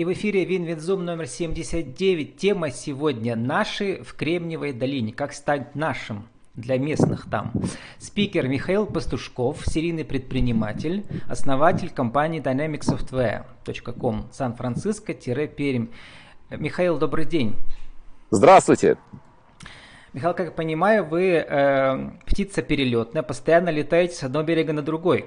И в эфире WinWinZoom номер 79. Тема сегодня «Наши в Кремниевой долине. Как стать нашим?» для местных там. Спикер Михаил Пастушков, серийный предприниматель, основатель компании dynamicsoftware.com, Сан-Франциско-Пермь. Михаил, добрый день. Здравствуйте. Михаил, как я понимаю, вы э, птица перелетная, постоянно летаете с одного берега на другой.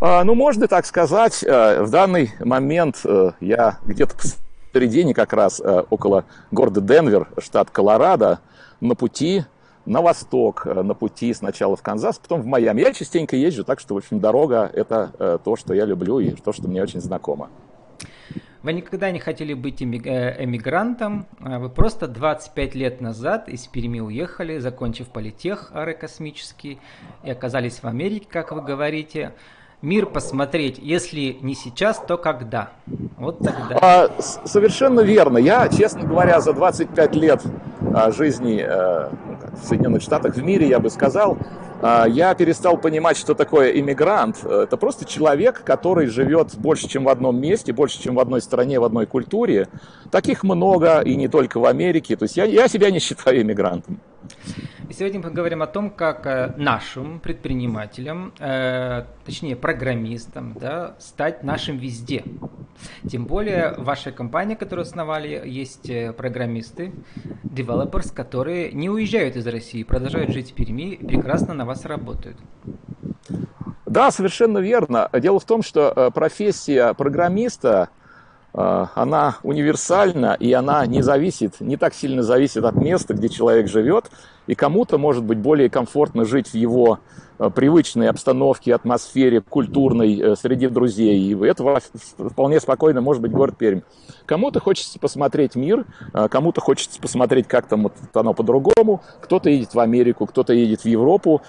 А, ну, можно так сказать. Э, в данный момент э, я где-то посередине как раз э, около города Денвер, штат Колорадо, на пути на восток, на пути сначала в Канзас, потом в Майами. Я частенько езжу, так что, в общем, дорога – это то, что я люблю и то, что мне очень знакомо. Вы никогда не хотели быть эмигрантом, а вы просто 25 лет назад из Перми уехали, закончив политех аэрокосмический, и оказались в Америке, как вы говорите мир посмотреть, если не сейчас, то когда? Вот тогда. А, совершенно верно. Я, честно говоря, за 25 лет а, жизни а, в Соединенных Штатах, в мире, я бы сказал, а, я перестал понимать, что такое иммигрант. Это просто человек, который живет больше, чем в одном месте, больше, чем в одной стране, в одной культуре. Таких много, и не только в Америке. То есть я, я себя не считаю иммигрантом. И сегодня мы поговорим о том, как э, нашим предпринимателям, э, точнее программистам, да, стать нашим везде. Тем более в вашей компании, которую основали, есть э, программисты, developers, которые не уезжают из России, продолжают жить в Перми прекрасно на вас работают. Да, совершенно верно. Дело в том, что профессия программиста она универсальна, и она не зависит, не так сильно зависит от места, где человек живет, и кому-то может быть более комфортно жить в его привычной обстановке, атмосфере, культурной, э, среди друзей. И это вполне спокойно может быть город Пермь. Кому-то хочется посмотреть мир, э, кому-то хочется посмотреть, как там вот оно по-другому. Кто-то едет в Америку, кто-то едет в Европу.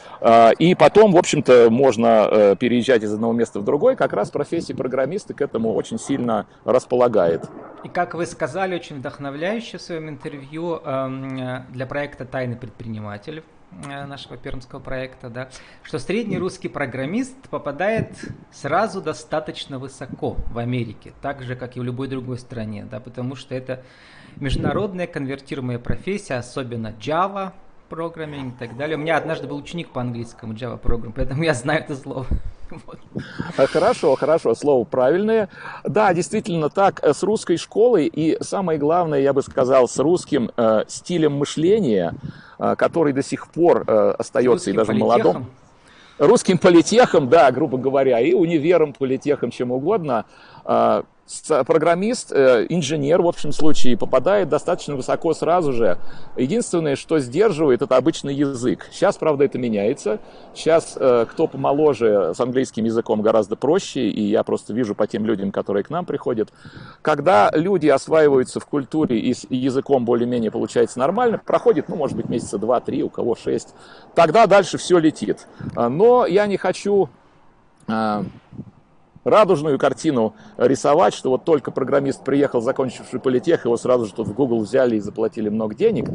И потом, в общем-то, можно переезжать из одного места в другой. Как раз профессия программиста к этому очень сильно располагает. И как вы сказали, очень вдохновляюще в своем интервью эм, для проекта «Тайны предпринимателя», предприниматель э, нашего пермского проекта, да, что средний русский программист попадает сразу достаточно высоко в Америке, так же, как и в любой другой стране, да, потому что это международная конвертируемая профессия, особенно Java, программинг и так далее. У меня однажды был ученик по английскому Java программ, поэтому я знаю это слово. А, хорошо, хорошо, слово правильное. Да, действительно так, э, с русской школой и самое главное, я бы сказал, с русским э, стилем мышления, э, который до сих пор э, остается и даже политехом? молодом. Русским политехом, да, грубо говоря, и универом, политехом, чем угодно. Э, программист, э, инженер в общем случае попадает достаточно высоко сразу же. Единственное, что сдерживает, это обычный язык. Сейчас, правда, это меняется. Сейчас э, кто помоложе с английским языком гораздо проще, и я просто вижу по тем людям, которые к нам приходят. Когда люди осваиваются в культуре и с языком более-менее получается нормально, проходит, ну, может быть, месяца два-три, у кого шесть, тогда дальше все летит. Но я не хочу радужную картину рисовать, что вот только программист приехал, закончивший политех, его сразу же тут в Google взяли и заплатили много денег.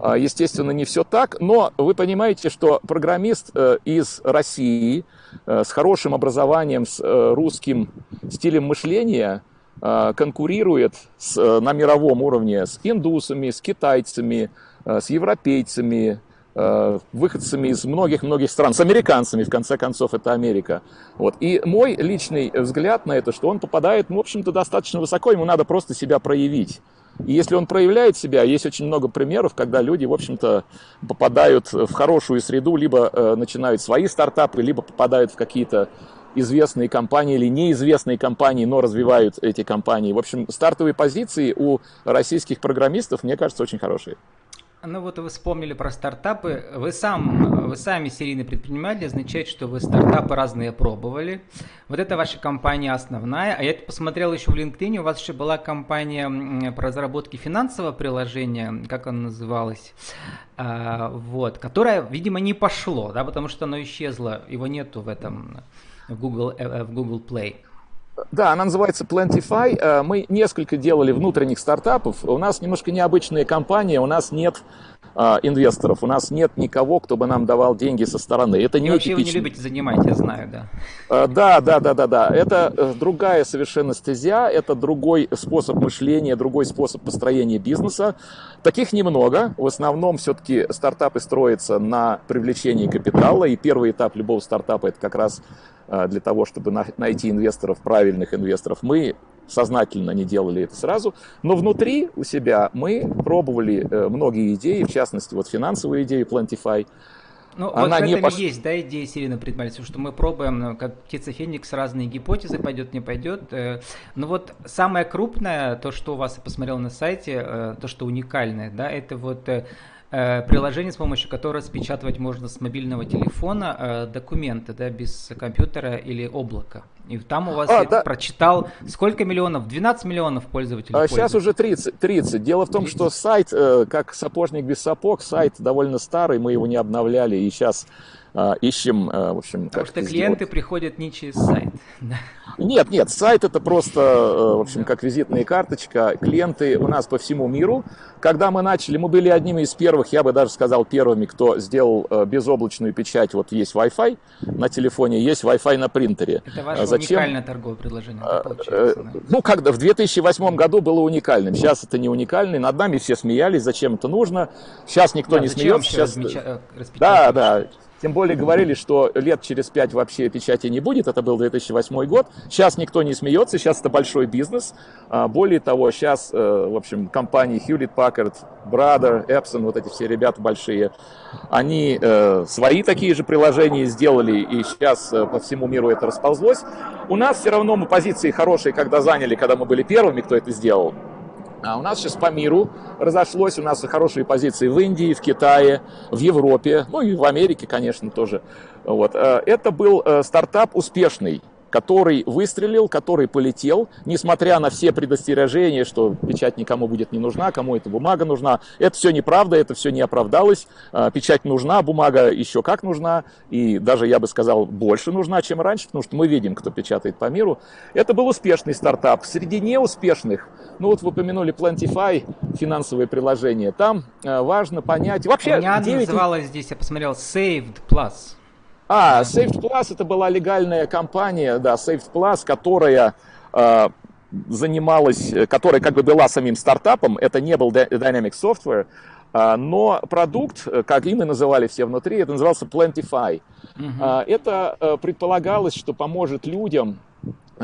А, естественно, не все так, но вы понимаете, что программист э, из России э, с хорошим образованием, с э, русским стилем мышления конкурирует с, на мировом уровне с индусами, с китайцами, с европейцами, выходцами из многих-многих стран, с американцами, в конце концов, это Америка. Вот. И мой личный взгляд на это, что он попадает, ну, в общем-то, достаточно высоко, ему надо просто себя проявить. И если он проявляет себя, есть очень много примеров, когда люди, в общем-то, попадают в хорошую среду, либо э, начинают свои стартапы, либо попадают в какие-то известные компании или неизвестные компании, но развивают эти компании. В общем, стартовые позиции у российских программистов, мне кажется, очень хорошие. Ну вот вы вспомнили про стартапы. Вы сам, вы сами серийный предприниматель, означает, что вы стартапы разные пробовали. Вот это ваша компания основная. А я посмотрел еще в LinkedIn, у вас еще была компания по разработке финансового приложения, как оно называлось, а, вот, которая, видимо, не пошло, да, потому что оно исчезло, его нету в этом в Google, э, в Google Play. Да, она называется Plantify. Э, мы несколько делали внутренних стартапов. У нас немножко необычная компания. У нас нет а, инвесторов. У нас нет никого, кто бы нам давал деньги со стороны. Это не вообще типичный... вы не любите занимать, я знаю, да. А, да, да, да, да, да. Это э, другая совершенно стезя, это другой способ мышления, другой способ построения бизнеса. Таких немного. В основном все-таки стартапы строятся на привлечении капитала, и первый этап любого стартапа это как раз а, для того, чтобы найти инвесторов, правильных инвесторов. Мы сознательно не делали это сразу, но внутри у себя мы пробовали э, многие идеи, в частности, вот финансовые идеи Plantify. Ну, Она вот в этом пош... есть, да, идея серийного предпринимательства, что мы пробуем, ну, как птица Феникс, разные гипотезы, пойдет, не пойдет. Э, но вот самое крупное, то, что у вас, я посмотрел на сайте, э, то, что уникальное, да, это вот Э, приложение, с помощью которого распечатывать можно с мобильного телефона э, документы, да, без компьютера или облака. И там у вас, а, я да. прочитал, сколько миллионов? 12 миллионов пользователей. А сейчас уже 30, 30. Дело в том, 30. что сайт, э, как сапожник без сапог, сайт довольно старый, мы его не обновляли, и сейчас ищем, а, в общем, Потому что клиенты сделать. приходят не через сайт. Нет, нет, сайт это просто, э, в общем, как визитная карточка. Клиенты у нас по всему миру. Когда мы начали, мы были одними из первых, я бы даже сказал первыми, кто сделал э, безоблачную печать. Вот есть Wi-Fi на телефоне, есть Wi-Fi на принтере. Это ваше Зачем? уникальное торговое предложение, получается, да? Ну, когда в 2008 году было уникальным, сейчас это не уникальный. Над нами все смеялись, зачем это нужно. Сейчас никто да, не смеется. Сейчас... Размеча... Да, да. Тем более говорили, что лет через пять вообще печати не будет. Это был 2008 год. Сейчас никто не смеется, сейчас это большой бизнес. А, более того, сейчас, э, в общем, компании Hewlett Packard, Brother, Epson, вот эти все ребята большие, они э, свои такие же приложения сделали, и сейчас э, по всему миру это расползлось. У нас все равно мы позиции хорошие, когда заняли, когда мы были первыми, кто это сделал. А у нас сейчас по миру разошлось, у нас хорошие позиции в Индии, в Китае, в Европе, ну и в Америке, конечно, тоже. Вот. Э, это был э, стартап успешный который выстрелил, который полетел, несмотря на все предостережения, что печать никому будет не нужна, кому эта бумага нужна. Это все неправда, это все не оправдалось. А, печать нужна, бумага еще как нужна, и даже, я бы сказал, больше нужна, чем раньше, потому что мы видим, кто печатает по миру. Это был успешный стартап. Среди неуспешных, ну вот вы упомянули Plantify, финансовые приложения, там а, важно понять... Вообще, У меня 9... называлось здесь, я посмотрел, Saved Plus. А, Saved Plus это была легальная компания, да, Saved Plus, которая э, занималась, которая как бы была самим стартапом, это не был Dynamic Software, э, но продукт, как им и называли все внутри, это назывался Plantify. Uh-huh. Э, это э, предполагалось, что поможет людям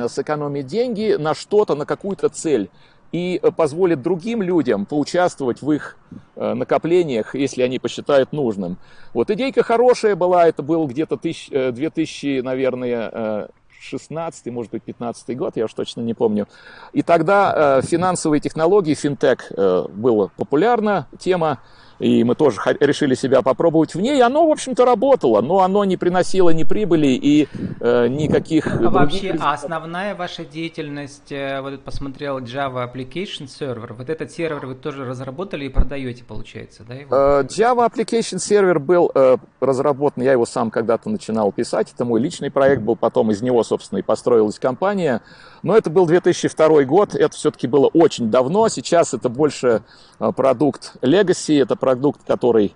сэкономить деньги на что-то, на какую-то цель и позволит другим людям поучаствовать в их э, накоплениях, если они посчитают нужным. Вот идейка хорошая была, это был где-то 2000, э, наверное, 16, э, может быть, 15 год, я уж точно не помню. И тогда финансовые технологии, финтех, была популярна тема и мы тоже решили себя попробовать в ней. Оно, в общем-то, работало, но оно не приносило ни прибыли и э, никаких... А других... вообще, а основная ваша деятельность, э, вот посмотрел Java Application Server, вот этот сервер вы тоже разработали и продаете, получается, да? Его? Э, Java Application Server был э, разработан, я его сам когда-то начинал писать, это мой личный проект был, потом из него, собственно, и построилась компания. Но это был 2002 год, это все-таки было очень давно, сейчас это больше э, продукт Legacy, это продукт, который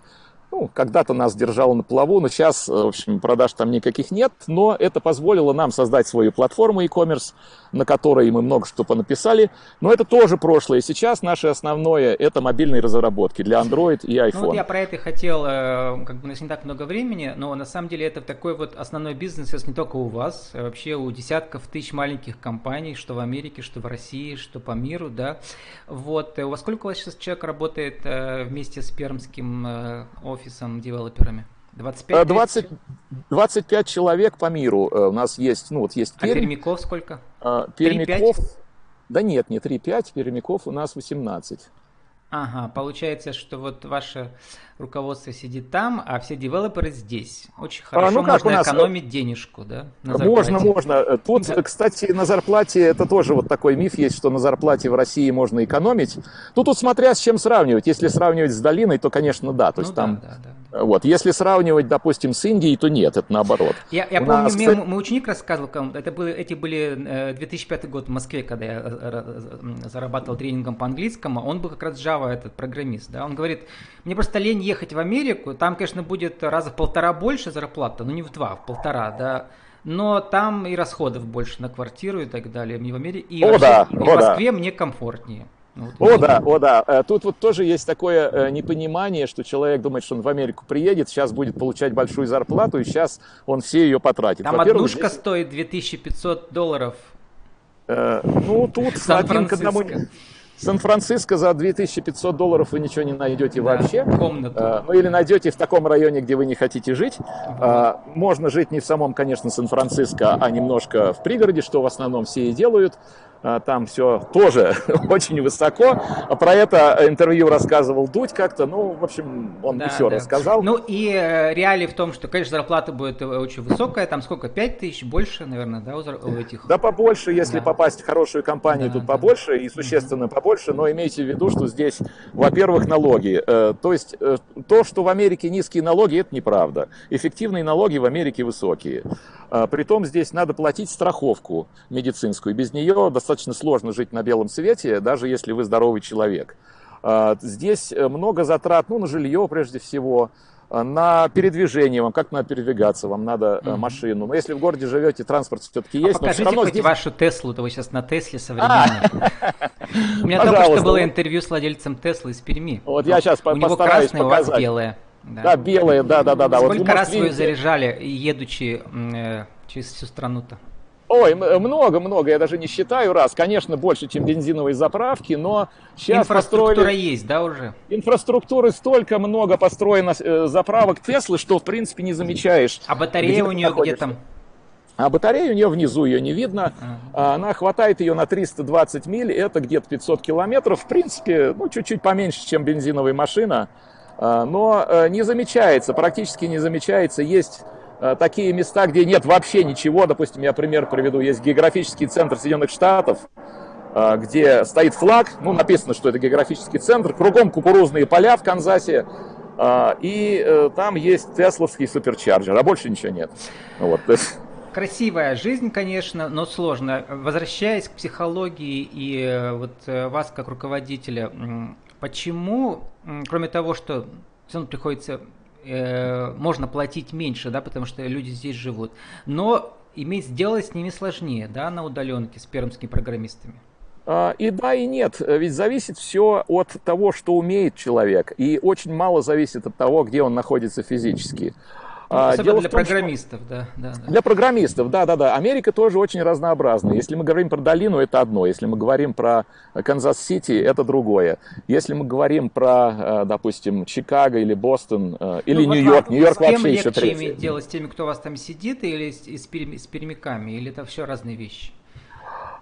ну, когда-то нас держало на плаву, но сейчас, э, в общем, продаж там никаких нет, но это позволило нам создать свою платформу e-commerce, на которой мы много что понаписали, но это тоже прошлое. Сейчас наше основное это мобильные разработки для Android и iPhone. Ну, вот я про это хотел, э, как бы у нас не так много времени, но на самом деле это такой вот основной бизнес сейчас не только у вас, а вообще у десятков тысяч маленьких компаний, что в Америке, что в России, что по миру, да. Вот, э, у вас сколько у вас сейчас человек работает вместе с пермским офисом? Офисом, девелоперами? 25, 20, 25 человек по миру э, у нас есть. Ну, вот есть Пермь. А пермяков сколько? А, пермяков, да нет, не 3-5, пермяков у нас 18. Ага, получается, что вот ваше руководство сидит там, а все девелоперы здесь. Очень хорошо, а, ну как можно нас... экономить денежку, да? можно, можно. Тут, да. кстати, на зарплате, это тоже вот такой миф есть, что на зарплате в России можно экономить. Тут, тут смотря с чем сравнивать. Если сравнивать с долиной, то, конечно, да. То ну, есть да, там да, да, да Вот. Если сравнивать, допустим, с Индией, то нет, это наоборот. Я, я помню, нас, мне кстати... мой ученик рассказывал, это были, эти были 2005 год в Москве, когда я зарабатывал тренингом по английскому, он был как раз Java, этот программист, да, он говорит, мне просто лень ехать в Америку, там, конечно, будет раза в полтора больше зарплата, но не в два, в полтора, да, но там и расходов больше на квартиру и так далее, мне в Америке, и, о, вообще, да, и в Москве да. мне комфортнее. Ну, вот о, да, о, да. Э, тут вот тоже есть такое э, непонимание, что человек думает, что он в Америку приедет, сейчас будет получать большую зарплату, и сейчас он все ее потратит. Там однушка здесь... стоит 2500 долларов. Э, ну, тут один к одному... Сан-Франциско за 2500 долларов вы ничего не найдете да, вообще. Комнату. А, ну или найдете в таком районе, где вы не хотите жить. А, можно жить не в самом, конечно, Сан-Франциско, а немножко в пригороде, что в основном все и делают. А, там все тоже очень высоко. Про это интервью рассказывал Дудь как-то, ну, в общем, он да, все да. рассказал. Ну и э, реалии в том, что, конечно, зарплата будет э, очень высокая, там сколько, 5 тысяч, больше, наверное, да, у этих? Да, побольше, если да. попасть в хорошую компанию, да, тут да. побольше и существенно угу. побольше, но имейте в виду, что здесь, во-первых, налоги. Э, то есть то, что в Америке низкие налоги, это неправда. Эффективные налоги в Америке высокие. Притом здесь надо платить страховку медицинскую, без нее достаточно достаточно сложно жить на белом свете, даже если вы здоровый человек. А, здесь э, много затрат, ну, на жилье прежде всего, а, на передвижение, вам как надо передвигаться, вам надо mm-hmm. машину. Но если в городе живете, транспорт все-таки есть. А покажите хоть здесь... вашу Теслу, то вы сейчас на Тесле современной. У меня только что было интервью с владельцем Теслы из Перми. Вот я сейчас. У него красное, у вас белое. Да, белое, да, да, да. Сколько раз вы заряжали, едучи э, через всю страну-то? Ой, много-много, я даже не считаю раз. Конечно, больше, чем бензиновые заправки, но сейчас Инфраструктура построили... есть, да, уже? Инфраструктуры столько много построено э, заправок Теслы, что, в принципе, не замечаешь. А батарея у нее где там? А батарея у нее внизу, ее не видно. Uh-huh. Она хватает ее на 320 миль, это где-то 500 километров. В принципе, ну, чуть-чуть поменьше, чем бензиновая машина. А, но э, не замечается, практически не замечается. Есть такие места, где нет вообще ничего. Допустим, я пример приведу. Есть географический центр Соединенных Штатов, э, где стоит флаг, ну, написано, что это географический центр, кругом кукурузные поля в Канзасе, э, и там есть тесловский суперчарджер, а больше ничего нет. Вот. Красивая жизнь, конечно, но сложно. Возвращаясь к психологии и вот вас как руководителя, почему, кроме того, что все равно приходится э, можно платить меньше, да, потому что люди здесь живут. Но иметь сделать с ними сложнее, да, на удаленке с пермскими программистами. А, и да, и нет. Ведь зависит все от того, что умеет человек. И очень мало зависит от того, где он находится физически. Ну, а, Дело для том, программистов, что... да, да, да. Для программистов, да, да, да. Америка тоже очень разнообразная. Если мы говорим про долину, это одно. Если мы говорим про Канзас-Сити, это другое. Если мы говорим про, э, допустим, Чикаго или Бостон, э, или ну, Нью-Йорк, Нью-Йорк вообще еще третье. иметь дело с теми, кто у вас там сидит, или с, с, с пермяками, или это все разные вещи?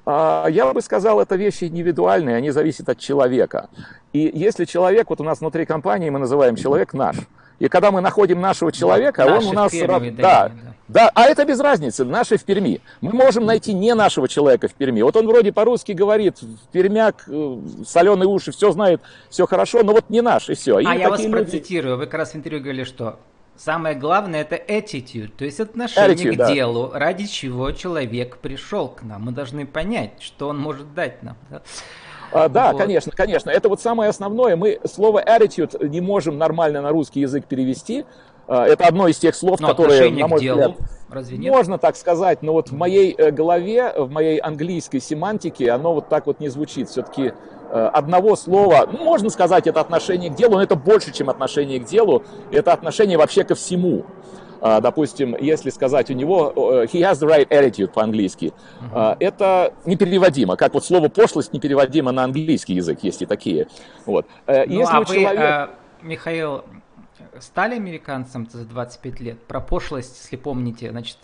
А, я бы сказал, это вещи индивидуальные, они зависят от человека. И если человек, вот у нас внутри компании мы называем человек наш, и когда мы находим нашего человека, да, он у нас... Перми, да, да, да, а это без разницы, наши в Перми. Мы можем найти не нашего человека в Перми. Вот он вроде по-русски говорит, пермяк, э, соленые уши, все знает, все хорошо, но вот не наш, и все. И а я вас люди... процитирую, вы как раз в интервью говорили, что Самое главное это attitude, то есть отношение attitude, к да. делу, ради чего человек пришел к нам. Мы должны понять, что он может дать нам. Да? А, да, вот. конечно, конечно. Это вот самое основное. Мы слово attitude не можем нормально на русский язык перевести. А, это одно из тех слов, но которые, на мой делу, взгляд, разве нет? можно так сказать, но вот в моей э, голове, в моей английской семантике оно вот так вот не звучит. Все-таки э, одного слова, ну, можно сказать, это отношение к делу, но это больше, чем отношение к делу, это отношение вообще ко всему. А, допустим, если сказать у него he has the right attitude по-английски, uh-huh. это непереводимо, как вот слово пошлость непереводимо на английский язык, есть и такие. Вот. Э, ну, если а вы, э, Михаил, стали американцем за 25 лет? Про пошлость, если помните, значит,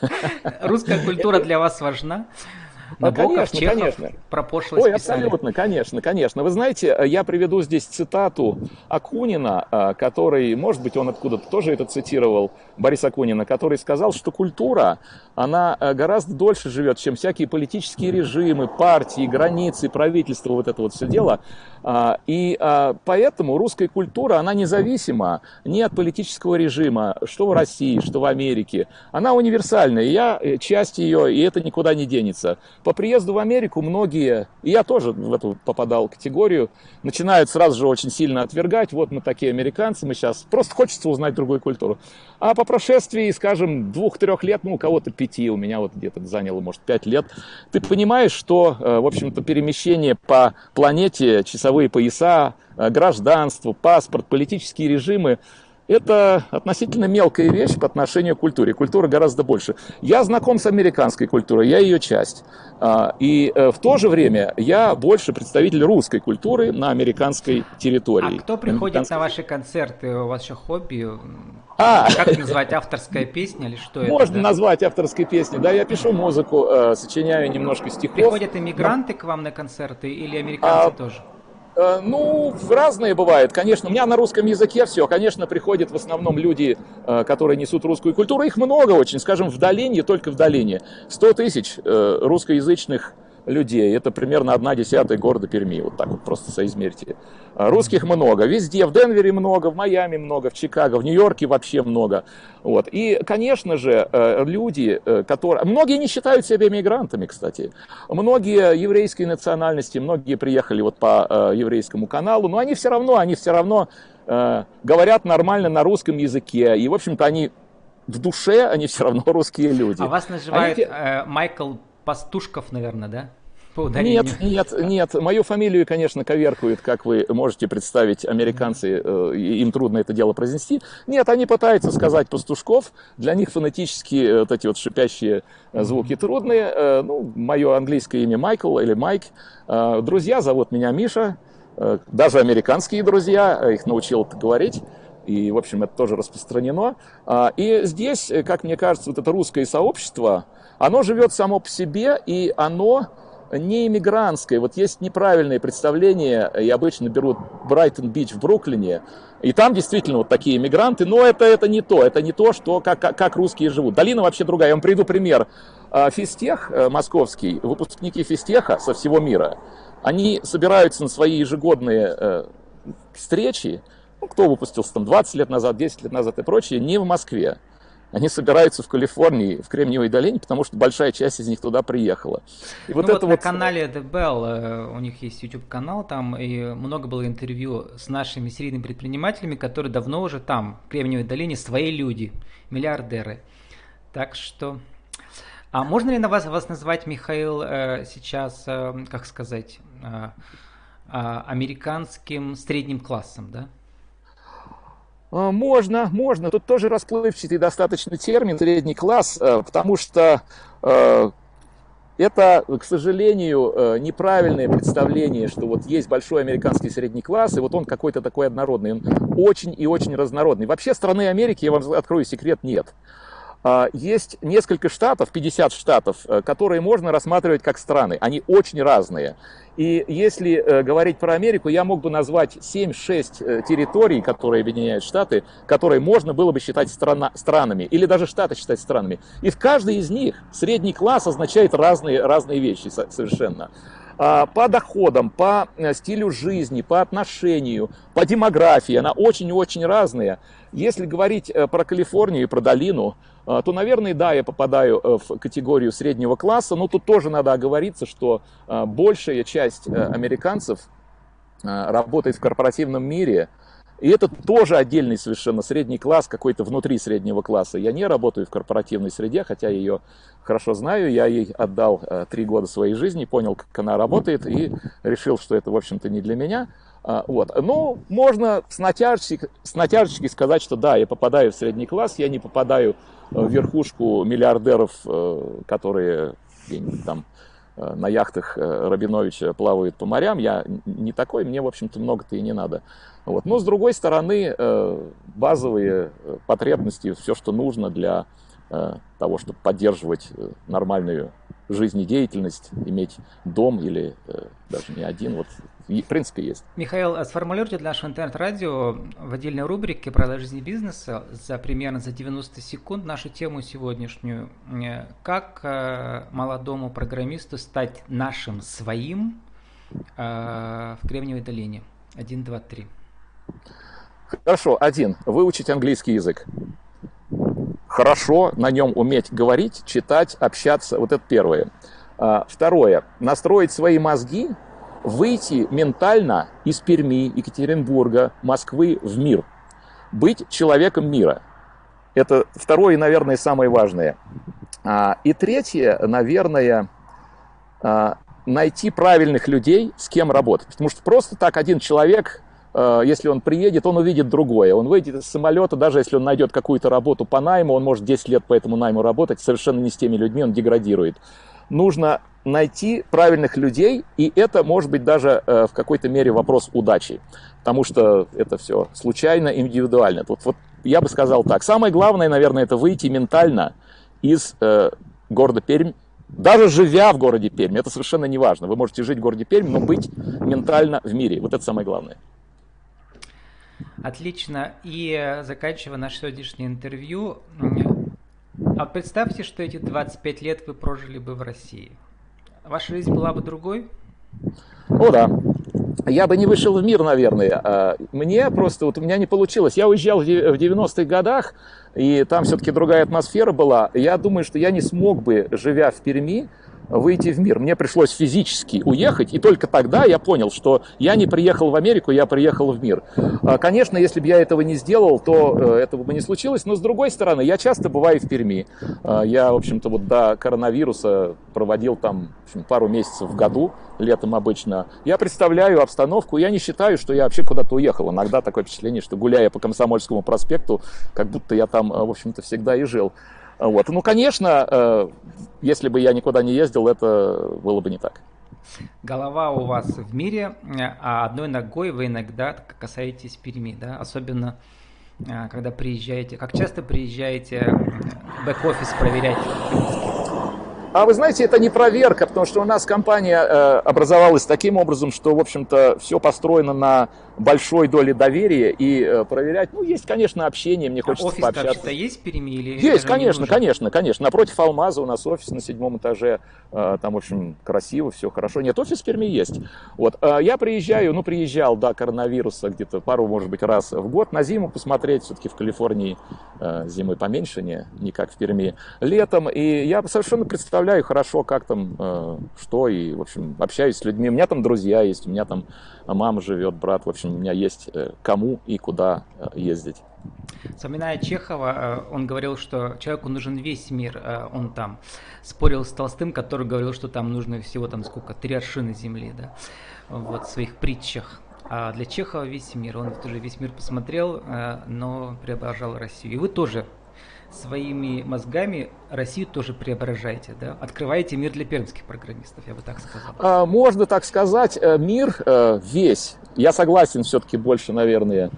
русская культура для вас важна? Набоков, конечно, Чехов конечно. про пошлость Ой, писали. абсолютно, конечно, конечно. Вы знаете, я приведу здесь цитату Акунина, а, который, может быть, он откуда-то тоже это цитировал, Борис Акунина, который сказал, что культура, она а, гораздо дольше живет, чем всякие политические режимы, партии, границы, правительства, вот это вот все дело. А, и поэтому русская культура, она независима ни от политического режима, что в России, что в Америке. Она универсальная, я э, часть ее, и это никуда не денется. По приезду в Америку многие, и я тоже в эту попадал категорию, начинают сразу же очень сильно отвергать, вот мы такие американцы, мы сейчас, просто хочется узнать другую культуру. А по прошествии, скажем, двух-трех лет, ну, у кого-то пяти, у меня вот где-то заняло, может, пять лет, ты понимаешь, что, э, в общем-то, перемещение по планете, часовые пояса, э, гражданство, паспорт, политические режимы, это относительно мелкая вещь по отношению к культуре. Культура гораздо больше. Я знаком с американской культурой, я ее часть. А, и э, в то же время я больше представитель русской культуры на американской территории. А кто приходит на ваши концерты? У вас еще хобби? А. Как это называть? Авторская песня или что Можно это? да? назвать авторской песней. Да, я пишу музыку, э, сочиняю немножко стихов. Приходят иммигранты к вам на концерты или американцы А, тоже? Э, Ну, разные бывают, конечно. У меня на русском языке все. Конечно, приходят в основном люди, э, которые несут русскую культуру. Их много очень, скажем, в Долине, только в Долине. 100 тысяч э, русскоязычных людей. Это примерно одна десятая города Перми. Вот так вот просто соизмерьте. А Русских много. Везде. В Денвере много, в Майами много, в Чикаго, в Нью-Йорке вообще много. Вот. И, конечно же, э, люди, э, которые... Многие не считают себя иммигрантами, кстати. Многие еврейской национальности, многие приехали вот по э, еврейскому каналу, но они все равно, они все равно говорят нормально на русском языке. И, в общем-то, они в душе, они все равно русские люди. А вас называют Они э, Майкл Пастушков, наверное, да? По ударению. Нет, нет, нет. Мою фамилию, конечно, коверкуют, как вы можете представить, американцы, э, им трудно это дело произнести. Нет, они пытаются сказать пастушков. Для них фонетически э, вот эти вот шипящие э, звуки трудные. Ну, мое английское имя Майкл или Майк. Друзья зовут меня Миша. Даже американские друзья, их научил говорить. И, в общем, это тоже распространено. А, И здесь, как мне кажется, вот это русское сообщество, оно живет само по себе, и оно не иммигрантское. Вот есть неправильное представление, и обычно берут Брайтон-Бич в Бруклине, и там действительно вот такие иммигранты, но это, это не то, это не то, что, как, как русские живут. Долина вообще другая. Я вам приведу пример. А, Физтех э, московский, выпускники физтеха со всего мира, они собираются на свои ежегодные э, встречи, ну, кто выпустился там 20 лет назад, 10 лет назад и прочее, не в Москве. Они собираются в Калифорнии, в Кремниевой долине, потому что большая часть из них туда приехала. И Вот, ну, вот на канале The Bell, э, у них есть YouTube канал, там и много было интервью с нашими серийными предпринимателями, которые давно уже там, в Кремниевой долине, свои люди, миллиардеры. Так что... А можно ли на вас, вас назвать, Михаил, э, сейчас, э, как сказать, американским средним классом, да? А, Можно, можно. Тут тоже расплывчатый достаточно термин средний класс, э, потому что э, это, к сожалению, э, неправильное представление, что вот есть большой американский средний класс, и вот он какой-то такой однородный. Он очень и очень разнородный. Вообще страны Америки, я вам открою секрет, нет. А, Есть несколько штатов, 50 штатов, э, которые можно рассматривать как страны. Они очень разные. И если э, говорить про Америку, я мог бы назвать 7-6 э, территорий, которые объединяют штаты, которые можно было бы считать страна, странами, или даже штаты считать странами. И в каждой из них средний класс означает разные, разные вещи со- совершенно. А, По доходам, по э, стилю жизни, по отношению, по демографии, она очень и очень разная. Если говорить э, про Калифорнию и про долину, э, то, наверное, да, я попадаю в категорию среднего класса, но тут тоже надо оговориться, что большая часть американцев работает в корпоративном мире, и это тоже отдельный совершенно средний класс, какой-то внутри среднего класса. Я не работаю в корпоративной среде, хотя ее хорошо знаю. Я ей отдал э, три года своей жизни, понял, как она работает, и решил, что это, в общем-то, не для меня. А, Вот. Ну, можно с натяжечки, с сказать, что да, я попадаю в средний класс, я не попадаю в верхушку миллиардеров, э, которые там на яхтах э, Рабиновича плавают по морям. Я не такой, мне, в общем-то, много-то и не надо. Вот. Но, с другой стороны, э, базовые э, потребности, все, что нужно для того, чтобы поддерживать нормальную жизнедеятельность, иметь дом или даже не один. Вот в принципе есть. Михаил, а сформулируйте для нашего интернет-радио в отдельной рубрике «Правила жизни бизнеса» за примерно за 90 секунд нашу тему сегодняшнюю. Э, как э, молодому программисту стать нашим своим э, в Кремниевой долине? Один, два, три. Хорошо. Один. Выучить английский язык. Хорошо на нем уметь говорить, читать, общаться. Вот это первое. А, второе. Настроить свои мозги выйти ментально из Перми, Екатеринбурга, Москвы в мир. Быть человеком мира. Это второе и, наверное, самое важное. А, и третье, наверное, а, найти правильных людей, с кем работать. Потому что просто так один человек, а, если он приедет, он увидит другое. Он выйдет из самолета, даже если он найдет какую-то работу по найму, он может 10 лет по этому найму работать, совершенно не с теми людьми, он деградирует. Нужно найти правильных людей, и это может быть даже э, в какой-то мере вопрос удачи, потому что это все случайно, индивидуально. Вот, вот я бы сказал так. Самое главное, наверное, это выйти ментально из э, города Пермь, даже живя в городе Пермь, это совершенно не важно. Вы можете жить в городе Пермь, но быть ментально в мире. Вот это самое главное. Отлично. И заканчивая наше сегодняшнее интервью, а представьте, что эти 25 лет вы прожили бы в России ваша жизнь была бы другой? О, да. Я бы не вышел в мир, наверное. А, мне просто, вот у меня не получилось. Я уезжал в 90-х годах, и там все-таки другая атмосфера была. Я думаю, что я не смог бы, живя в Перми, выйти в мир. Мне пришлось физически уехать, и только тогда я понял, что я не приехал в Америку, я приехал в мир. А, конечно, если бы я этого не сделал, то э, этого бы не случилось, но с другой стороны, я часто бываю в Перми. А, я, в общем-то, вот до коронавируса проводил там общем, пару месяцев в году, летом обычно. Я представляю обстановку, я не считаю, что я вообще куда-то уехал. Иногда такое впечатление, что гуляя по Комсомольскому проспекту, как будто я там, э, в общем-то, всегда и жил. Вот. Ну, конечно, э, если бы я никуда не ездил, это было бы не так. Голова у вас в мире, а одной ногой вы иногда касаетесь Перми, да? Особенно э, когда приезжаете. Как часто приезжаете бэк-офис проверять? А вы знаете, это не проверка, потому что у нас компания э, образовалась таким образом, что, в общем-то, все построено на большой доле доверия и э, проверять. Ну, есть, конечно, общение, мне а хочется офис пообщаться. Офис есть в Перми или Есть, конечно, конечно, конечно. Напротив Алмаза у нас офис на седьмом этаже. Э, там, в общем, красиво, все хорошо. Нет, офис в Перми есть. Вот. Я приезжаю, ну, приезжал до коронавируса где-то пару, может быть, раз в год на зиму посмотреть. Все-таки в Калифорнии зимы поменьше, не, не как в Перми. Летом. И я совершенно представляю хорошо, как там, э, что. И, в общем, общаюсь с людьми. У меня там друзья есть, у меня там мама живет, брат. В общем, у меня есть э, кому и куда э, ездить. Вспоминая Чехова, э, он говорил, что человеку нужен весь мир. Он там спорил с Толстым, который говорил, что там нужно всего там сколько, три аршины земли, да, вот в своих притчах. А для Чехова весь мир. Он тоже весь мир посмотрел, но преображал Россию. И вы тоже своими мозгами Россию тоже преображаете, да? Открываете мир для пермских программистов, я бы так сказал. А, можно так сказать. Э, мир э, весь. Я согласен все-таки больше, наверное,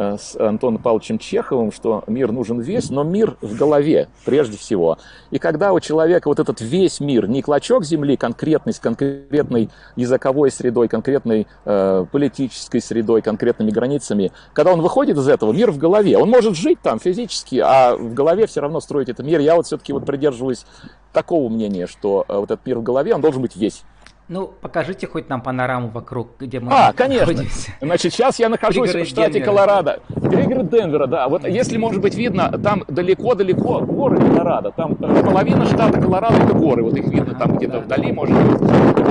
с Антоном Павловичем Чеховым, что мир нужен весь, но мир в голове прежде всего. И когда у человека вот этот весь мир, не клочок земли конкретный, с конкретной языковой средой, конкретной э, политической средой, конкретными границами, когда он выходит из этого, мир в голове. Он может жить там физически, а в голове все равно строить этот мир. Я вот все-таки вот придерживаюсь такого мнения, что э, вот этот мир в голове, он должен быть весь. Ну, покажите хоть нам панораму вокруг, где мы А, конечно. Находимся. Значит, сейчас я нахожусь Пригород в штате Денвера. Колорадо. Пригород Денвера, да. Вот если, может быть, видно, там далеко-далеко горы Колорадо. Там половина штата Колорадо это горы. Вот их видно там где-то да. вдали, может быть.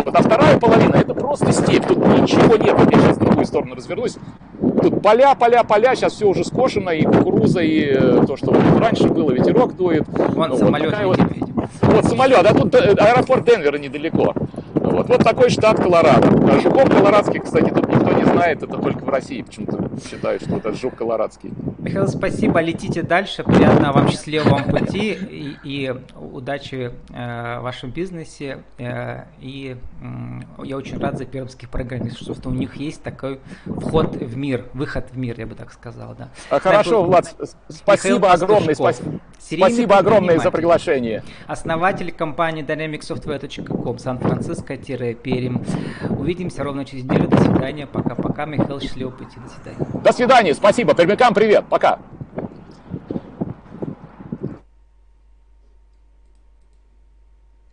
Вот, а вторая половина это просто степь. Тут ничего нет. Я сейчас в другую сторону развернусь. Тут поля, поля, поля. Сейчас все уже скошено. И кукуруза, и э, то, что вот раньше было, ветерок дует. Вон ну, самолет вот, вот, вот самолет. А тут э, аэропорт Денвера недалеко. Вот, вот такой штат Колорадо. А жуков колорадских, кстати, тут никто не знает, это только в России почему-то считают, что это жук колорадский. Михаил, спасибо, летите дальше, приятного вам, счастливого вам пути и, и удачи в вашем бизнесе. И я очень рад за пермских программистов, что у них есть такой вход в мир, выход в мир, я бы так сказал. Да. А хорошо, Влад, спасибо огромное. Спасибо, спасибо огромное за приглашение. Основатель компании dynamicsoftware.com, Сан-Франциско-Перим. Увидимся ровно через неделю. До свидания. Пока-пока. Михаил, счастливого пути. До свидания. До свидания. Спасибо. Пермякам привет. Пока.